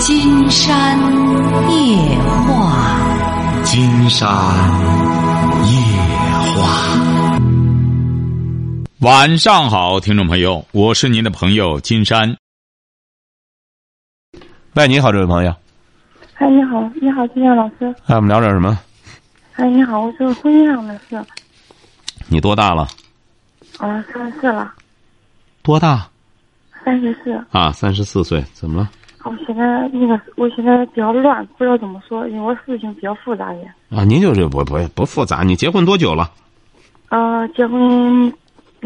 金山夜话，金山夜话。晚上好，听众朋友，我是您的朋友金山。喂，你好，这位朋友。哎，你好，你好，金山老师。哎，我们聊点什么？哎，你好，我是婚姻上的事。你多大了？啊，三十四了。多大？三十四。啊，三十四岁，怎么了？我现在那个，我现在比较乱，不知道怎么说，因为我事情比较复杂一点。啊，您就是不不不复杂。你结婚多久了？呃，结婚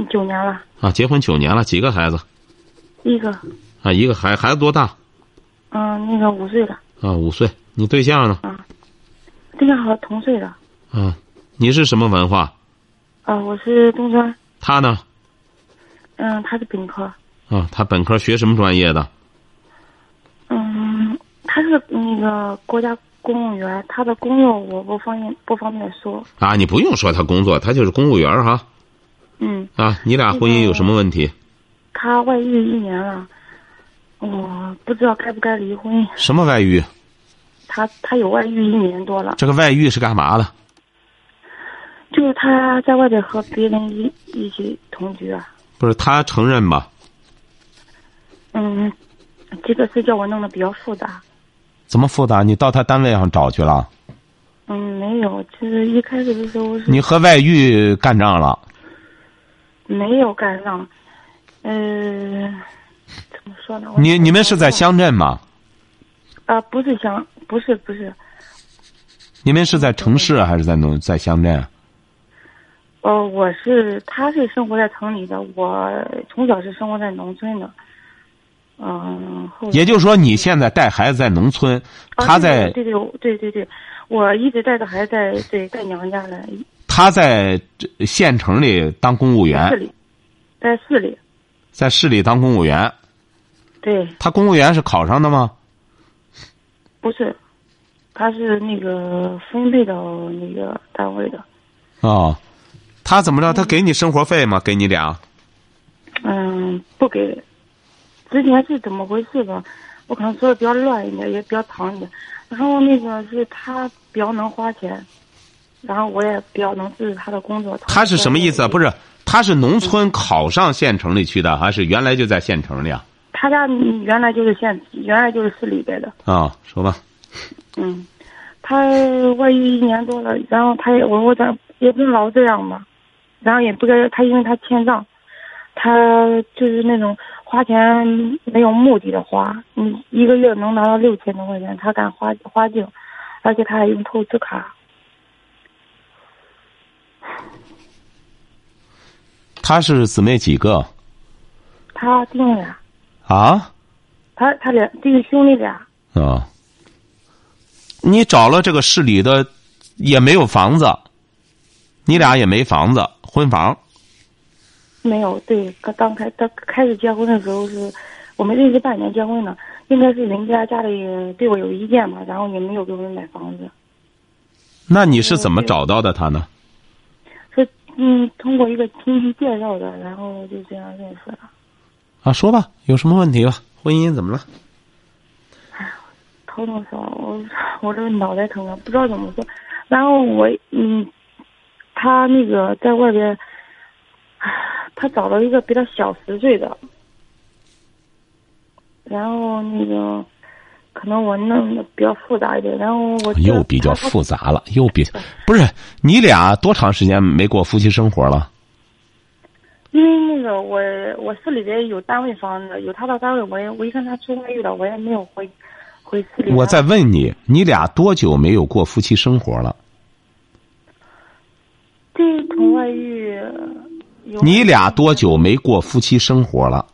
九年了。啊，结婚九年了，几个孩子？一个。啊，一个孩孩子多大？嗯，那个五岁了。啊，五岁。你对象呢？啊，对象和同岁的。啊，你是什么文化？啊，我是中专。他呢？嗯，他是本科。啊，他本科学什么专业的？嗯，他是那个国家公务员，他的工作我不方便不方便说。啊，你不用说他工作，他就是公务员哈。嗯。啊，你俩婚姻有什么问题？他外遇一年了，我不知道该不该离婚。什么外遇？他他有外遇一年多了。这个外遇是干嘛的？就是他在外边和别人一一起同居啊。不是他承认吧？嗯，这个事叫我弄得比较复杂。怎么复杂？你到他单位上找去了？嗯，没有，就是一开始的时候是。你和外遇干仗了？没有干仗，嗯、怎么说呢？你你们是在乡镇吗？啊，不是乡，不是不是。你们是在城市还是在农在乡镇？呃，我是，他是生活在城里的，我从小是生活在农村的。嗯，后也就是说，你现在带孩子在农村，啊他在对对对对对对，我一直带着孩子在对在娘家呢，他在这县城里当公务市员，里，在市里，在市里当公务员。对，他公务员是考上的吗？不是，他是那个分配到那个单位的，哦，他怎么着？他给你生活费吗？给你俩？嗯，不给。之前是怎么回事吧？我可能说的比较乱一点，也比较长一点。然后那个是他比较能花钱，然后我也比较能支持他的工作。他是什么意思啊？不是，他是农村考上县城里去的，还是原来就在县城里啊？他家原来就是县，原来就是市里边的。啊，说吧。嗯，他外遇一年多了，然后他也我我咱也不能老这样吧，然后也不该他因为他欠账，他就是那种花钱没有目的的花，嗯，一个月能拿到六千多块钱，他敢花花净，而且他还用透支卡。他是姊妹几个？他弟兄俩，啊？他他俩这个兄弟俩，啊。你找了这个市里的，也没有房子，你俩也没房子，婚房。没有对，刚刚开他开始结婚的时候是，我们认识半年结婚的，应该是人家家里对我有意见嘛，然后也没有给我们买房子。那你是怎么找到的他呢？是嗯，通过一个亲戚介绍的，然后就这样认识了。啊，说吧，有什么问题吧？婚姻怎么了？哎呀头疼死了，我我这个脑袋疼啊，不知道怎么说。然后我嗯，他那个在外边，唉他找了一个比他小十岁的，然后那个可能我弄的比较复杂一点，然后我又比较复杂了，又比不是你俩多长时间没过夫妻生活了？因为那个我我市里边有单位房子，有他的单位，我也我一看他出外遇了，我也没有回回市里。我在问你，你俩多久没有过夫妻生活了？这从外遇有你俩多久没过夫妻生活了？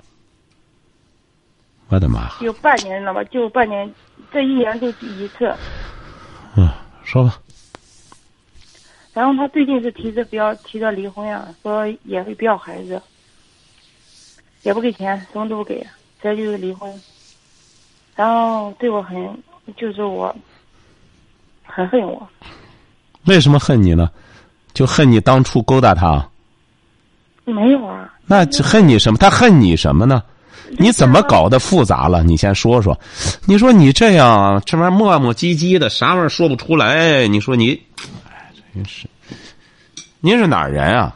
我的妈！有半年了吧，就半年，这一年就一次。嗯，说吧。然后他最近是提着不要提着离婚呀，说也会不要孩子，也不给钱，什么都不给，直接就是离婚。然后对我很，就是我很恨我。为什么恨你呢？就恨你当初勾搭他？没有啊，那恨你什么？他恨你什么呢？你怎么搞的复杂了？你先说说。你说你这样这玩意磨磨唧唧的，啥玩意儿说不出来？你说你，哎，真是。您是哪儿人啊？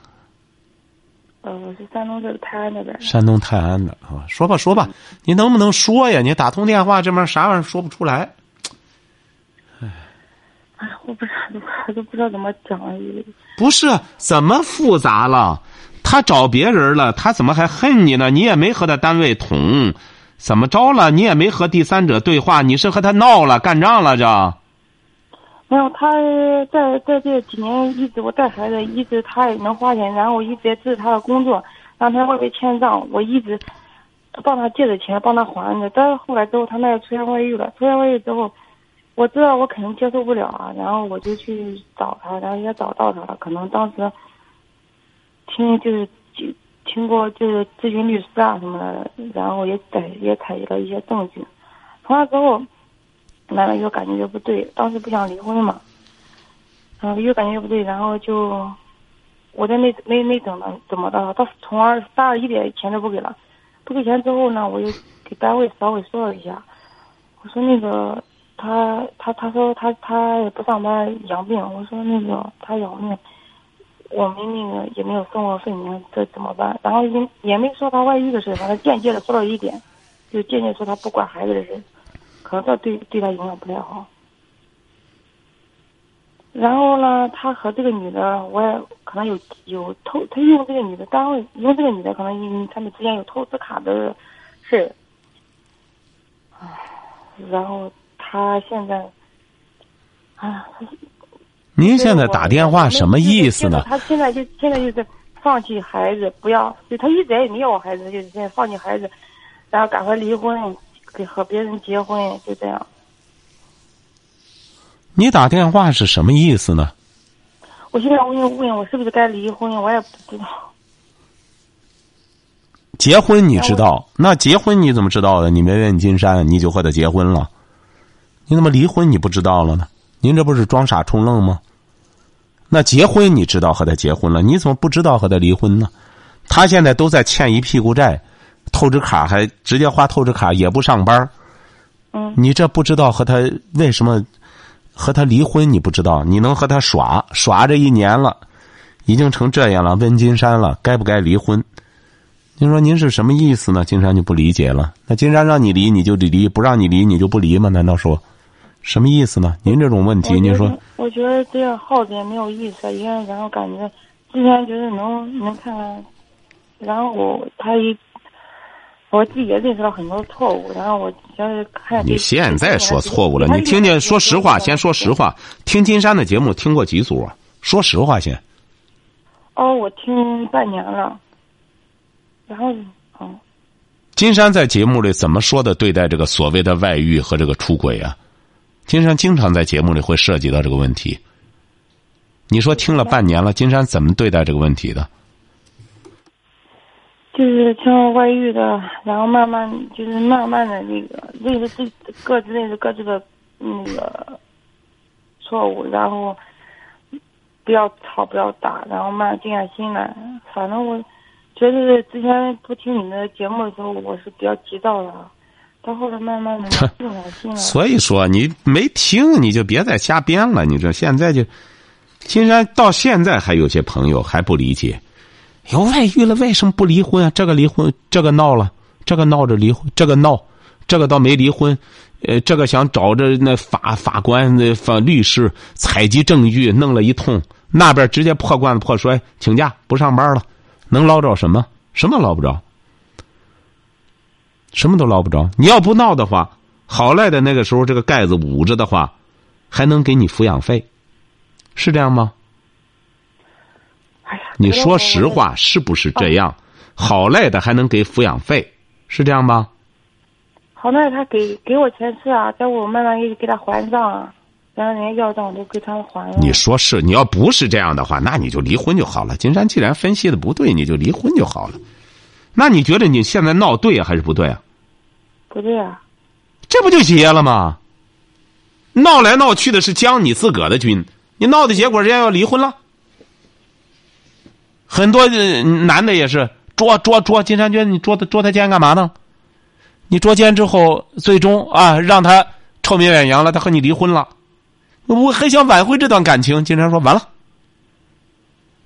呃，我是山东这个泰安那边。山东泰安的啊，说吧说吧，你能不能说呀？你打通电话这边啥玩意儿说不出来？哎，哎，我不知道，我都不知道怎么讲。不是怎么复杂了？他找别人了，他怎么还恨你呢？你也没和他单位捅，怎么着了？你也没和第三者对话，你是和他闹了、干仗了？这？没有，他在在这几年一直我带孩子，一直他也能花钱，然后我一直支持他的工作，让他外边欠账，我一直帮他借的钱，帮他还着。但是后来之后，他那出现外遇了，出现外遇之后，我知道我肯定接受不了啊，然后我就去找他，然后也找到他了，可能当时。听就是听听过就是咨询律师啊什么的，然后也采也采集了一些证据，从那之后，慢慢就感觉就不对，当时不想离婚嘛，然后越感觉又不对，然后就我在没没没怎么怎么的，到从二三二一点钱都不给了，不给钱之后呢，我就给单位稍微说了一下，我说那个他他他说他他也不上班养病，我说那个他养病。我们那个也没有生活费，你看这怎么办？然后也也没说他外遇的事，反正间接的说了一点，就间接说他不管孩子的事，可能这对对他影响不太好。然后呢，他和这个女的，我也可能有有偷，他用这个女的单位，用这个女的可能因为他们之间有透支卡的事唉，然后他现在，啊。您现在打电话什么意思呢？他现在就现在就是放弃孩子，不要就他一直也没要孩子，就是现在放弃孩子，然后赶快离婚，给和别人结婚，就这样。你打电话是什么意思呢？我现在问问我是不是该离婚，我也不知道。结婚你知道？那结婚你怎么知道的？你没问金山，你就和他结婚了？你怎么离婚你不知道了呢？您这不是装傻充愣吗？那结婚你知道和他结婚了，你怎么不知道和他离婚呢？他现在都在欠一屁股债，透支卡还直接花透支卡，也不上班嗯，你这不知道和他为什么和他离婚？你不知道，你能和他耍耍这一年了，已经成这样了。问金山了，该不该离婚？您说您是什么意思呢？金山就不理解了。那金山让你离你就得离，不让你离你就不离吗？难道说？什么意思呢？您这种问题，您说？我觉得这样耗着也没有意思，因为然后感觉之前觉得能能看看，然后我他一，我自己也认识到很多错误，然后我觉得看。你现在说错误了？你听见，说实话，先说实话。听金山的节目听过几组啊？说实话先。哦，我听半年了，然后哦。金山在节目里怎么说的？对待这个所谓的外遇和这个出轨啊？金山经常在节目里会涉及到这个问题。你说听了半年了，金山怎么对待这个问题的？就是像外遇的，然后慢慢就是慢慢的那个认识自各自认识各自的那个错误，然后不要吵不要打，然后慢慢静下心来。反正我觉得之前不听你的节目的时候，我是比较急躁的。到后来慢慢的静下心了。所以说你没听，你就别再瞎编了。你这现在就，金山到现在还有些朋友还不理解，有外遇了为什么不离婚啊？这个离婚，这个闹了，这个闹着离婚，这个闹，这个倒没离婚，呃，这个想找着那法法官、那法律师采集证据，弄了一通，那边直接破罐子破摔，请假不上班了，能捞着什么？什么捞不着？什么都捞不着。你要不闹的话，好赖的那个时候这个盖子捂着的话，还能给你抚养费，是这样吗？哎呀，你说实话，是不是这样？好赖的还能给抚养费，是这样吗？好赖他给给我钱是啊，在我慢慢也给他还账啊，然后人家要账我都给他还了。你说是？你要不是这样的话，那你就离婚就好了。金山既然分析的不对，你就离婚就好了。那你觉得你现在闹对还是不对啊？不对啊，这不就结了吗？闹来闹去的是将你自个的军，你闹的结果人家要离婚了。很多男的也是捉捉捉金山娟，你捉他捉他奸干嘛呢？你捉奸之后，最终啊让他臭名远扬了，他和你离婚了，我还想挽回这段感情。金山说完了，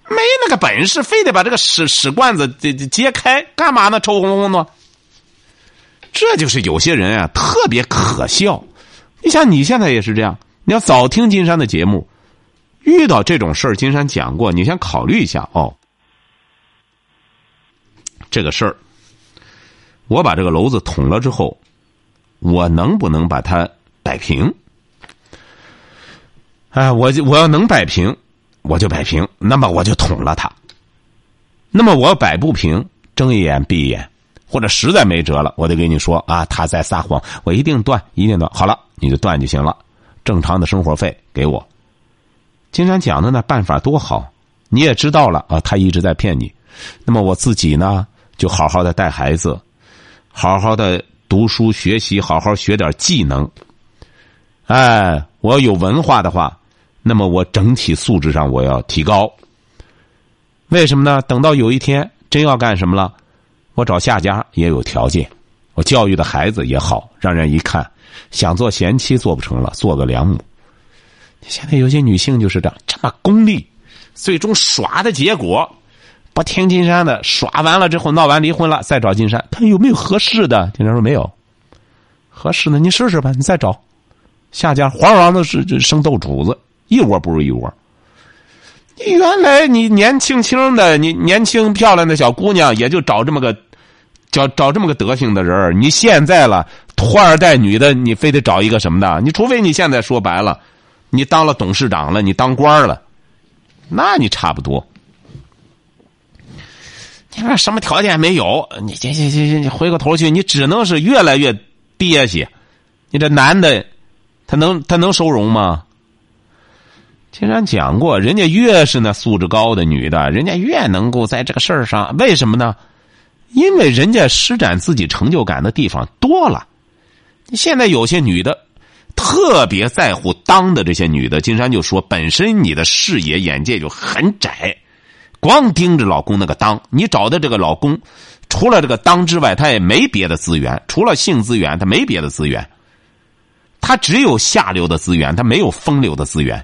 没那个本事，非得把这个屎屎罐子这揭开，干嘛呢？臭烘烘的。这就是有些人啊，特别可笑。你像，你现在也是这样。你要早听金山的节目，遇到这种事儿，金山讲过，你先考虑一下哦。这个事儿，我把这个篓子捅了之后，我能不能把它摆平？哎，我我要能摆平，我就摆平，那么我就捅了他。那么我要摆不平，睁一眼闭一眼。或者实在没辙了，我得跟你说啊，他在撒谎，我一定断，一定断。好了，你就断就行了，正常的生活费给我。金山讲的那办法多好，你也知道了啊，他一直在骗你。那么我自己呢，就好好的带孩子，好好的读书学习，好好学点技能。哎，我要有文化的话，那么我整体素质上我要提高。为什么呢？等到有一天真要干什么了？我找下家也有条件，我教育的孩子也好，让人一看，想做贤妻做不成了，做个良母。现在有些女性就是这样，这么功利，最终耍的结果，不听金山的，耍完了之后闹完离婚了，再找金山，看有没有合适的。金山说没有，合适的你试试吧，你再找下家，黄黄的是生豆主子，一窝不如一窝。原来你年轻轻的，你年轻漂亮的小姑娘，也就找这么个，找找这么个德行的人你现在了，富二代女的，你非得找一个什么的？你除非你现在说白了，你当了董事长了，你当官了，那你差不多。你说什么条件没有？你行行行行，你回过头去，你只能是越来越憋屈。你这男的，他能他能收容吗？金山讲过，人家越是那素质高的女的，人家越能够在这个事儿上，为什么呢？因为人家施展自己成就感的地方多了。现在有些女的特别在乎当的这些女的，金山就说，本身你的视野眼界就很窄，光盯着老公那个当，你找的这个老公，除了这个当之外，他也没别的资源，除了性资源，他没别的资源，他只有下流的资源，他没有风流的资源。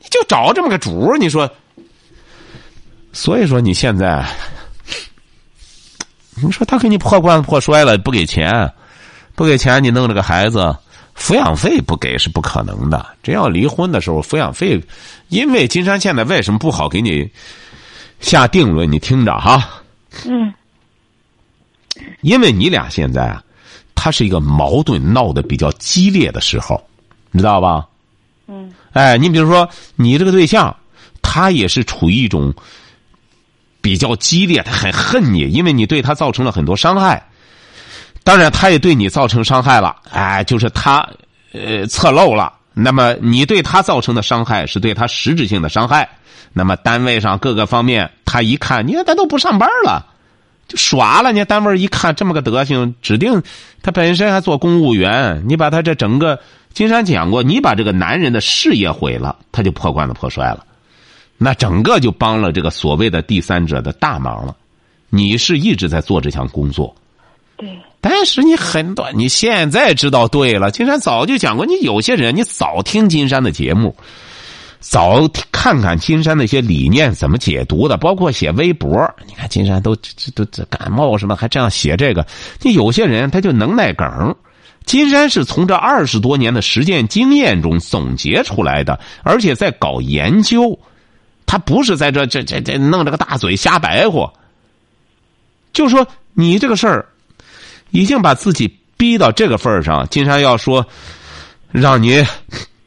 你就找这么个主你说，所以说你现在，你说他给你破罐子破摔了，不给钱，不给钱，你弄这个孩子，抚养费不给是不可能的。真要离婚的时候，抚养费，因为金山现在为什么不好给你下定论？你听着哈，嗯，因为你俩现在啊，他是一个矛盾闹得比较激烈的时候，你知道吧？嗯。哎，你比如说，你这个对象，他也是处于一种比较激烈，他很恨你，因为你对他造成了很多伤害。当然，他也对你造成伤害了。哎，就是他呃侧漏了。那么，你对他造成的伤害是对他实质性的伤害。那么，单位上各个方面，他一看，你看他都不上班了，就耍了。你单位一看这么个德行，指定他本身还做公务员。你把他这整个。金山讲过，你把这个男人的事业毁了，他就破罐子破摔了，那整个就帮了这个所谓的第三者的大忙了。你是一直在做这项工作，对。但是你很短，你现在知道对了。金山早就讲过，你有些人，你早听金山的节目，早看看金山那些理念怎么解读的，包括写微博。你看金山都都这感冒什么，还这样写这个。你有些人他就能耐梗。金山是从这二十多年的实践经验中总结出来的，而且在搞研究，他不是在这这这这弄这个大嘴瞎白活。就说你这个事儿，已经把自己逼到这个份儿上。金山要说让你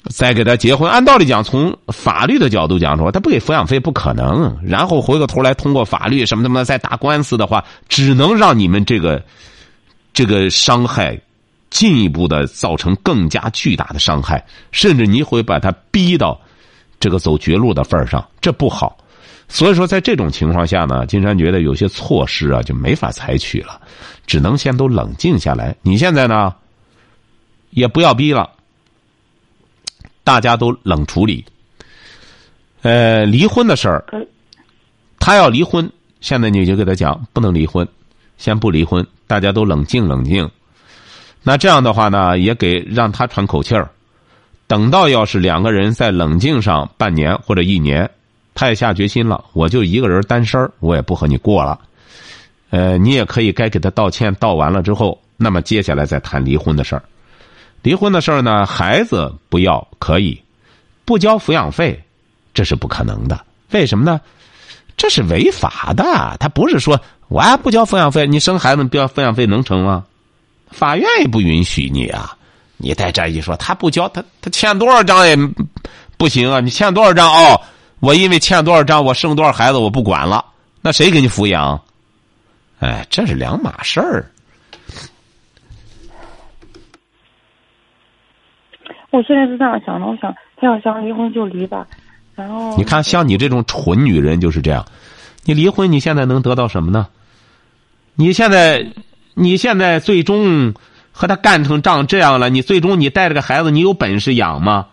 再给他结婚，按道理讲，从法律的角度讲说，他不给抚养费不可能。然后回过头来通过法律什么什么再打官司的话，只能让你们这个这个伤害。进一步的造成更加巨大的伤害，甚至你会把他逼到这个走绝路的份儿上，这不好。所以说，在这种情况下呢，金山觉得有些措施啊就没法采取了，只能先都冷静下来。你现在呢，也不要逼了，大家都冷处理。呃，离婚的事儿，他要离婚，现在你就给他讲不能离婚，先不离婚，大家都冷静冷静。那这样的话呢，也给让他喘口气儿。等到要是两个人在冷静上半年或者一年，他也下决心了，我就一个人单身，我也不和你过了。呃，你也可以该给他道歉，道完了之后，那么接下来再谈离婚的事儿。离婚的事儿呢，孩子不要可以，不交抚养费，这是不可能的。为什么呢？这是违法的。他不是说我还不交抚养费，你生孩子不交抚养费能成吗？法院也不允许你啊！你在这一说，他不交，他他欠多少张也不行啊！你欠多少张哦？我因为欠多少张，我生多少孩子我不管了，那谁给你抚养？哎，这是两码事儿。我现在是这样想的，我想他要想离婚就离吧，然后你看，像你这种蠢女人就是这样，你离婚，你现在能得到什么呢？你现在，你现在最终和他干成仗这样了，你最终你带着个孩子，你有本事养吗？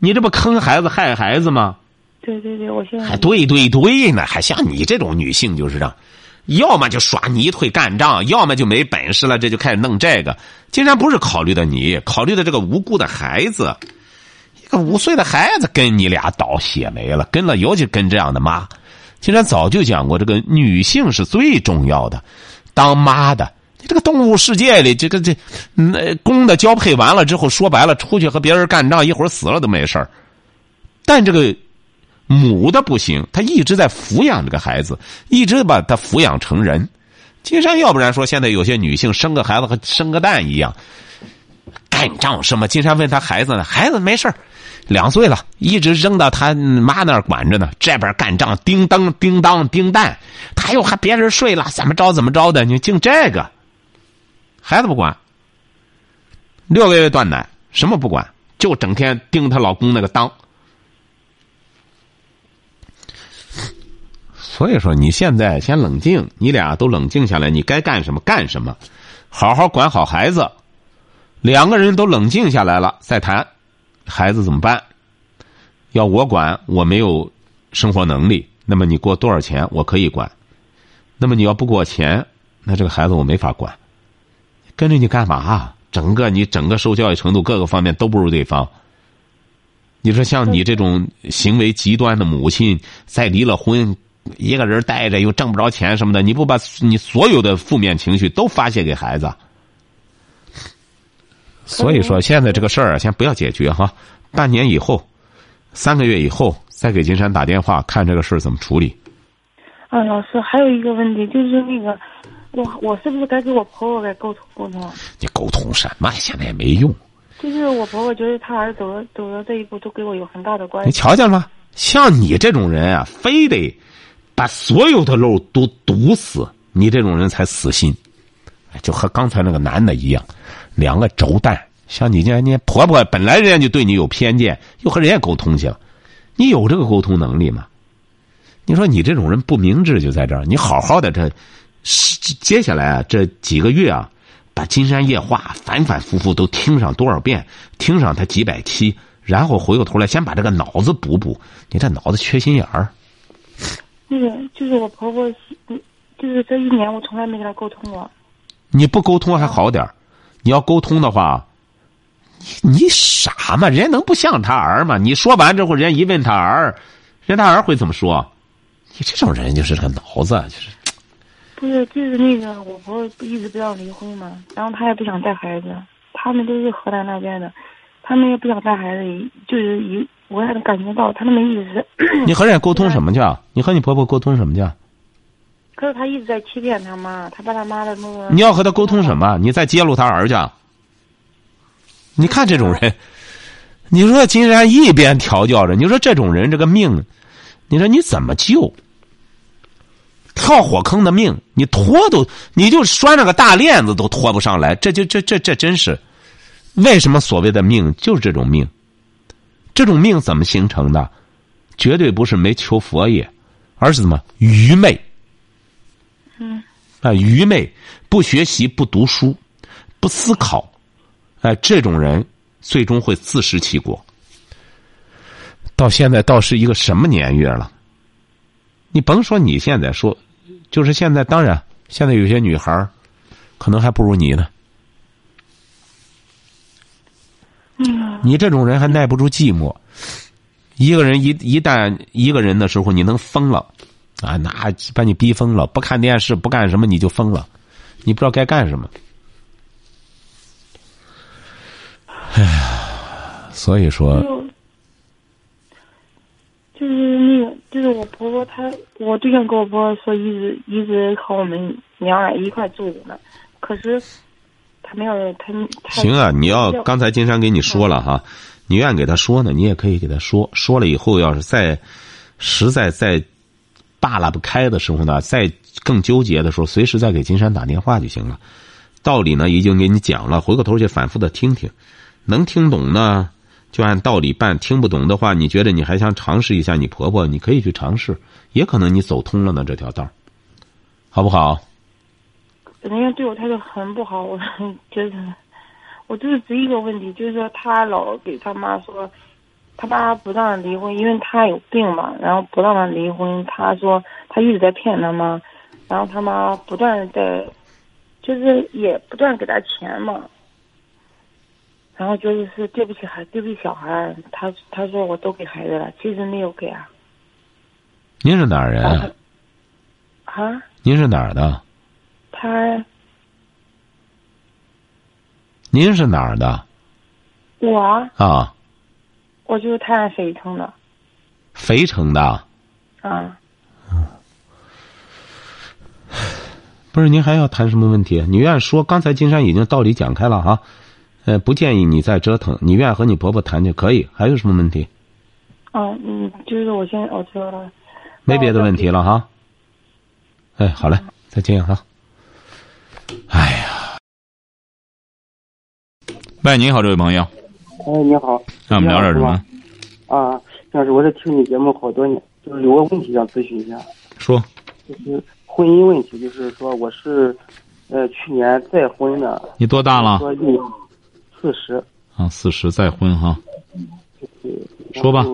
你这不坑孩子害孩子吗？对对对，我现在还对对对呢，还像你这种女性就是这样，要么就耍泥腿干仗，要么就没本事了，这就开始弄这个。竟然不是考虑的你，考虑的这个无辜的孩子，一个五岁的孩子跟你俩倒血霉了，跟了尤其跟这样的妈。竟然早就讲过，这个女性是最重要的，当妈的，你这个动物世界里，这个这，那公的交配完了之后，说白了，出去和别人干仗，一会儿死了都没事儿。但这个母的不行，她一直在抚养这个孩子，一直把他抚养成人。金山，要不然说现在有些女性生个孩子和生个蛋一样，干仗什么？金山问他孩子呢，孩子没事两岁了，一直扔到他妈那儿管着呢。这边干仗，叮当叮当叮蛋，他又还别人睡了，怎么着怎么着的？你净这个，孩子不管，六个月断奶，什么不管，就整天盯她老公那个当。所以说，你现在先冷静，你俩都冷静下来，你该干什么干什么，好好管好孩子。两个人都冷静下来了，再谈孩子怎么办。要我管，我没有生活能力，那么你给我多少钱，我可以管。那么你要不给我钱，那这个孩子我没法管。跟着你干嘛？整个你整个受教育程度各个方面都不如对方。你说像你这种行为极端的母亲，再离了婚。一个人带着又挣不着钱什么的，你不把你所有的负面情绪都发泄给孩子？所以说，现在这个事儿啊，先不要解决哈，半年以后，三个月以后再给金山打电话，看这个事儿怎么处理。啊，老师，还有一个问题就是那个，我我是不是该跟我婆婆该沟通沟通？你沟通什么？现在也没用。就是我婆婆觉得她儿子走了走到这一步，都跟我有很大的关系。你瞧见了吗？像你这种人啊，非得。把所有的漏都堵死，你这种人才死心，就和刚才那个男的一样，两个轴蛋。像你这样你婆婆本来人家就对你有偏见，又和人家沟通去了，你有这个沟通能力吗？你说你这种人不明智就在这儿，你好好的这，接下来啊这几个月啊，把《金山夜话》反反复复都听上多少遍，听上他几百期，然后回过头来先把这个脑子补补，你这脑子缺心眼儿。那个就是我婆婆，就是这一年我从来没跟她沟通过。你不沟通还好点你要沟通的话，你你傻吗？人家能不像他儿吗？你说完之后，人家一问他儿，人家他儿会怎么说？你这种人就是个脑子，就是。不是，就是那个我婆婆一直不要离婚嘛，然后她也不想带孩子，他们都是河南那边的，他们也不想带孩子，就是一。我也能感觉到他那么意思。你和人家沟通什么去？你和你婆婆沟通什么去？可是他一直在欺骗他妈，他把他妈的那个。你要和他沟通什么？你再揭露他儿去？你看这种人，你说金山一边调教着，你说这种人这个命，你说你怎么救？跳火坑的命，你拖都，你就拴着个大链子都拖不上来，这就这这这真是，为什么所谓的命就是这种命？这种命怎么形成的？绝对不是没求佛爷，而是怎么愚昧？嗯，啊，愚昧，不学习，不读书，不思考，哎，这种人最终会自食其果。到现在倒是一个什么年月了？你甭说你现在说，就是现在，当然，现在有些女孩可能还不如你呢。嗯，你这种人还耐不住寂寞。一个人一一旦一个人的时候，你能疯了，啊，那把你逼疯了，不看电视，不干什么，你就疯了，你不知道该干什么。哎呀，所以说，就就是那个，就是我婆婆她，我对象跟我婆婆说一直一直和我们娘俩一块住着呢，可是他没有他他行啊，你要刚才金山给你说了哈，你愿意给他说呢，你也可以给他说，说了以后要是再实在再扒拉不开的时候呢，再更纠结的时候，随时再给金山打电话就行了。道理呢已经给你讲了，回过头去反复的听听，能听懂呢就按道理办，听不懂的话，你觉得你还想尝试一下你婆婆，你可以去尝试，也可能你走通了呢这条道好不好？人家对我态度很不好，我觉得我就是只一个问题，就是说他老给他妈说，他妈不让离婚，因为他有病嘛，然后不让他离婚。他说他一直在骗他妈，然后他妈不断地在，就是也不断给他钱嘛，然后就是是对不起孩，对不起小孩儿。他他说我都给孩子了，其实没有给啊。您是哪儿人啊？啊，您是哪儿的？他您是哪儿的？我啊啊，我就是泰安肥城的肥城的。啊。不是，您还要谈什么问题？你愿意说？刚才金山已经道理讲开了哈，呃，不建议你再折腾。你愿意和你婆婆谈就可以。还有什么问题？啊嗯，就是我现在我知道了。没别的问题了哈。哎，好嘞，再见哈。哎呀，喂，你好，这位朋友，哎，你好。让我们聊点什么？啊，要是我是听你节目好多年，就是有个问题想咨询一下，说，就是婚姻问题，就是说我是，呃，去年再婚的，你多大了？说一四十，啊，四十再婚哈。对，说吧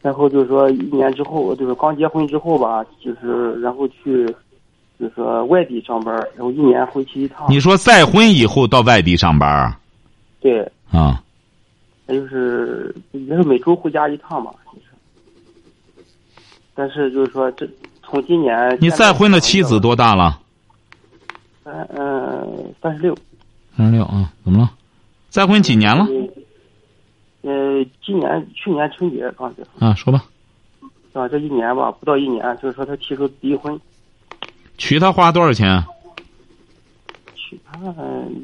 然后。就是说一年之后，就是刚结婚之后吧，就是然后去，就是说外地上班，然后一年回去一趟。你说再婚以后到外地上班啊？对，啊，那就是也是每周回家一趟嘛，就是。但是就是说这从今年你再婚的妻子多大了？三嗯三十六。三十六啊，怎么了？再婚几年了？呃，今年去年春节刚结婚啊，说吧。啊，这一年吧，不到一年，就是说他提出离婚，娶她花多少钱？娶她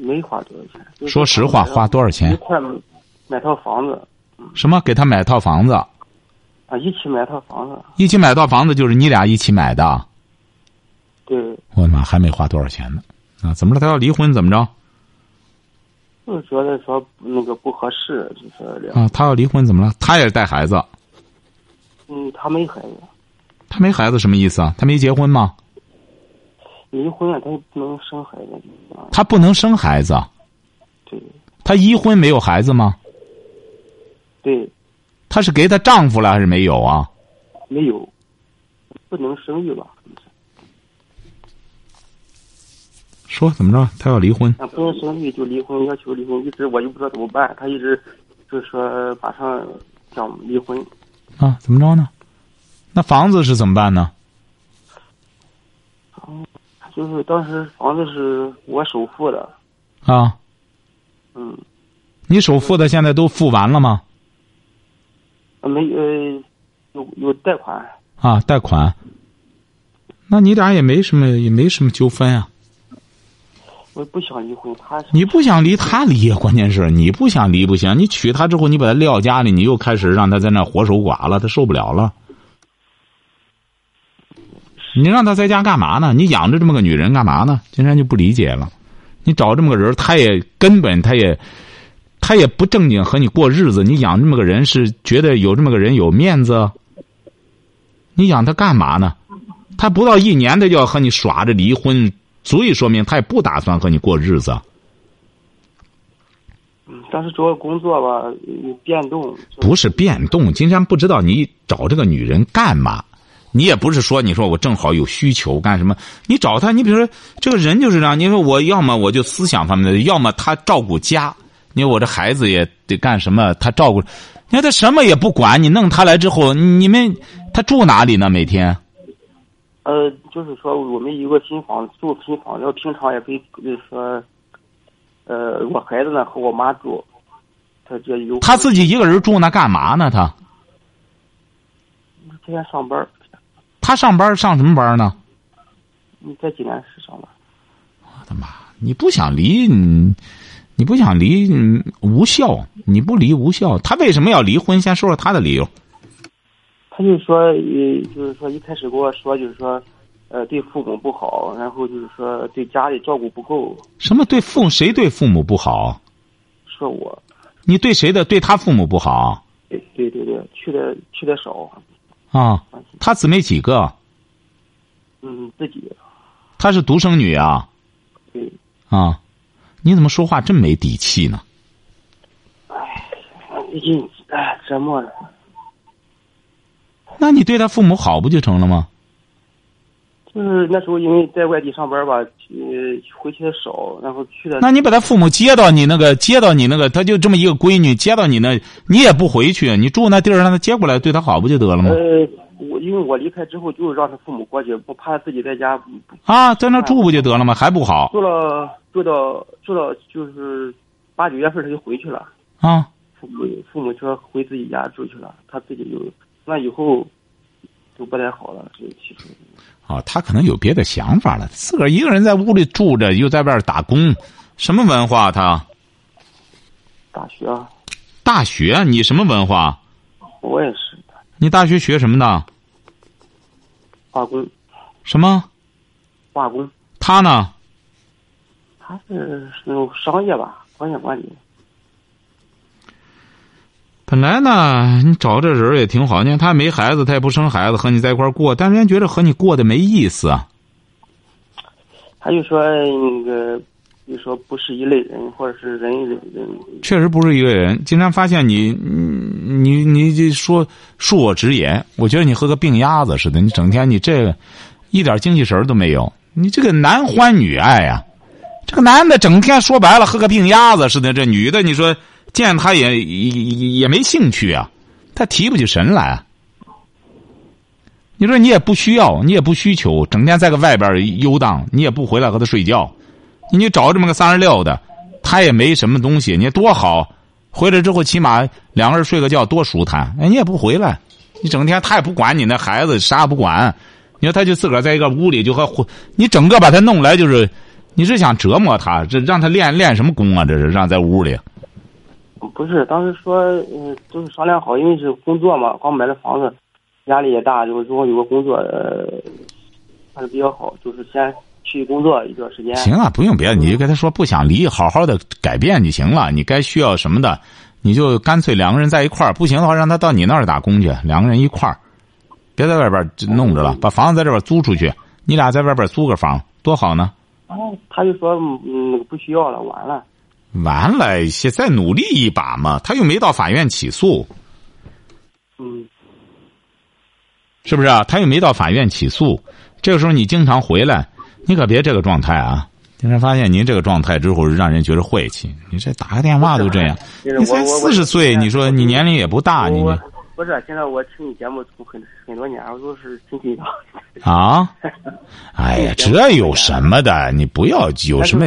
没花多少钱。就是说实话，花多少钱一钱？块买买套房子什么？给她买套房子？啊，一起买套房子。一起买套房子就是你俩一起买的？对，我的妈，还没花多少钱呢！啊，怎么了？他要离婚怎么着？就是觉得说那个不合适，就是两啊，他要离婚怎么了？他也是带孩子，嗯，他没孩子，他没孩子什么意思啊？他没结婚吗？离婚了他也不能生孩子啊。他不能生孩子，对他一婚没有孩子吗？对，他是给她丈夫了还是没有啊？没有，不能生育吧？说怎么着？他要离婚？啊，不能生育就离婚，要求离婚，一直我就不知道怎么办，他一直就是说马上想离婚。啊，怎么着呢？那房子是怎么办呢？就是当时房子是我首付的，啊，嗯，你首付的现在都付完了吗？没呃有有贷款，啊，贷款。那你俩也没什么，也没什么纠纷啊。我不想离婚，他你不想离他离，关键是你不想离不行。你娶她之后，你把她撂家里，你又开始让她在那活守寡了，她受不了了。你让她在家干嘛呢？你养着这么个女人干嘛呢？金山就不理解了。你找这么个人，他也根本他也，他也不正经和你过日子。你养这么个人是觉得有这么个人有面子？你养他干嘛呢？他不到一年，他就要和你耍着离婚，足以说明他也不打算和你过日子。嗯，但是主要工作吧有变动，不是变动，金山不知道你找这个女人干嘛。你也不是说你说我正好有需求干什么？你找她，你比如说这个人就是这样。你说我要么我就思想方面的，要么他照顾家，你说我这孩子也得干什么？他照顾，你看他什么也不管，你弄他来之后，你们他住哪里呢？每天？呃，就是说我们有个新房住新房，然后平常也可以就是说，呃，我孩子呢和我妈住，他这有他自己一个人住那干嘛呢？他天天上班，他上班上什么班呢？你在济南市上班。我的妈！你不想离，你你不想离，嗯无效。你不离无效。他为什么要离婚？先说说他的理由。他就说，呃，就是说一开始跟我说，就是说，呃，对父母不好，然后就是说对家里照顾不够，什么对父谁对父母不好？说我，你对谁的？对他父母不好对对对对，去的去的少，啊？他姊妹几个？嗯，自己，她是独生女啊？对，啊？你怎么说话这么没底气呢？哎最近哎折磨了。那你对他父母好不就成了吗？就是那时候因为在外地上班吧，呃，回去的少，然后去的那你把他父母接到你那个，接到你那个，他就这么一个闺女，接到你那，你也不回去，你住那地儿让他接过来，对他好不就得了吗？呃，我因为我离开之后就让他父母过去，不怕自己在家啊，在那住不就得了吗？还不好住了住到住到就是八九月份他就回去了，啊？父母父母说回自己家住去了，他自己就那以后就不太好了，这其实哦，他可能有别的想法了。自个儿一个人在屋里住着，又在外边打工，什么文化他？大学啊大学？你什么文化？我也是你大学学什么的？化工什么？化工，他呢？他是那种商业吧，商业管理。本来呢，你找这人也挺好，你看他没孩子，他也不生孩子，和你在一块儿过，但人家觉得和你过得没意思啊。他就说那个，就说不是一类人，或者是人人人，确实不是一类人。经常发现你，你你这说恕我直言，我觉得你和个病鸭子似的，你整天你这个一点精气神都没有。你这个男欢女爱呀、这个男的整天说白了和个病鸭子似的，这女的你说见他也也也没兴趣啊，他提不起神来。你说你也不需要，你也不需求，整天在个外边游荡，你也不回来和他睡觉，你找这么个三十六的，他也没什么东西，你多好，回来之后起码两个人睡个觉多舒坦，哎，你也不回来，你整天他也不管你那孩子啥也不管，你说他就自个儿在一个屋里就和你整个把他弄来就是，你是想折磨他，这让他练练什么功啊？这是让在屋里。不是当时说，嗯，就是商量好，因为是工作嘛，刚买了房子，压力也大，就是如果有个工作，呃，还是比较好，就是先去工作一段时间。行啊，不用别的，你就跟他说不想离，好好的改变就行了。你该需要什么的，你就干脆两个人在一块儿。不行的话，让他到你那儿打工去，两个人一块儿，别在外边弄着了，把房子在这边租出去，你俩在外边租个房，多好呢。然后，他就说，嗯，不需要了，完了。完了，现在努力一把嘛，他又没到法院起诉，嗯，是不是啊？他又没到法院起诉，这个时候你经常回来，你可别这个状态啊！经常发现您这个状态之后，让人觉得晦气。你这打个电话都这样，你才四十岁，你说你年龄也不大，你不是现在我听你节目从很很多年，我都是听听的。啊？哎呀，这有什么的？你不要有什么，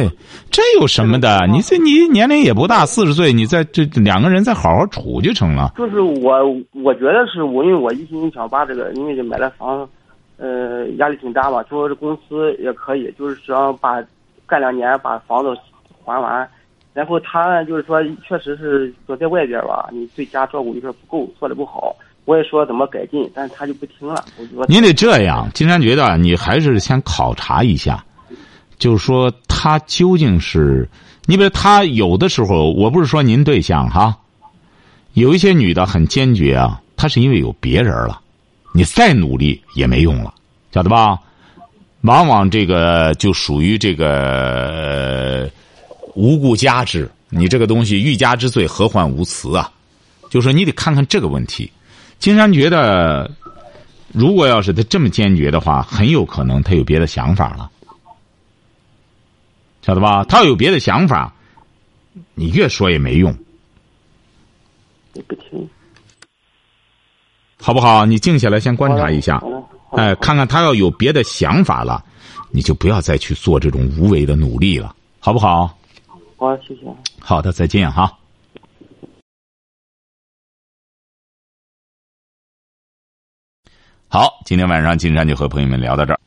这有什么的？你这你年龄也不大，四十岁，你在这两个人再好好处就成了。就是我，我觉得是我，因为我一心想把这个，因为这买了房，呃，压力挺大嘛。说这公司也可以，就是想把干两年把房子还完。然后他呢，就是说，确实是说在外边吧，你对家照顾有点不够，做的不好。我也说怎么改进，但是他就不听了。我就说您得这样，金山觉得你还是先考察一下，就是说他究竟是，你比如他有的时候，我不是说您对象哈，有一些女的很坚决啊，她是因为有别人了，你再努力也没用了，晓得吧？往往这个就属于这个呃无故加之你这个东西欲加之罪何患无辞啊？就说你得看看这个问题。金山觉得如果要是他这么坚决的话很有可能他有别的想法了。晓得吧？他要有别的想法你越说也没用。你不听好不好？你静下来先观察一下。哎看看他要有别的想法了你就不要再去做这种无谓的努力了。好不好？好谢谢。好的再见哈。好今天晚上金山就和朋友们聊到这儿。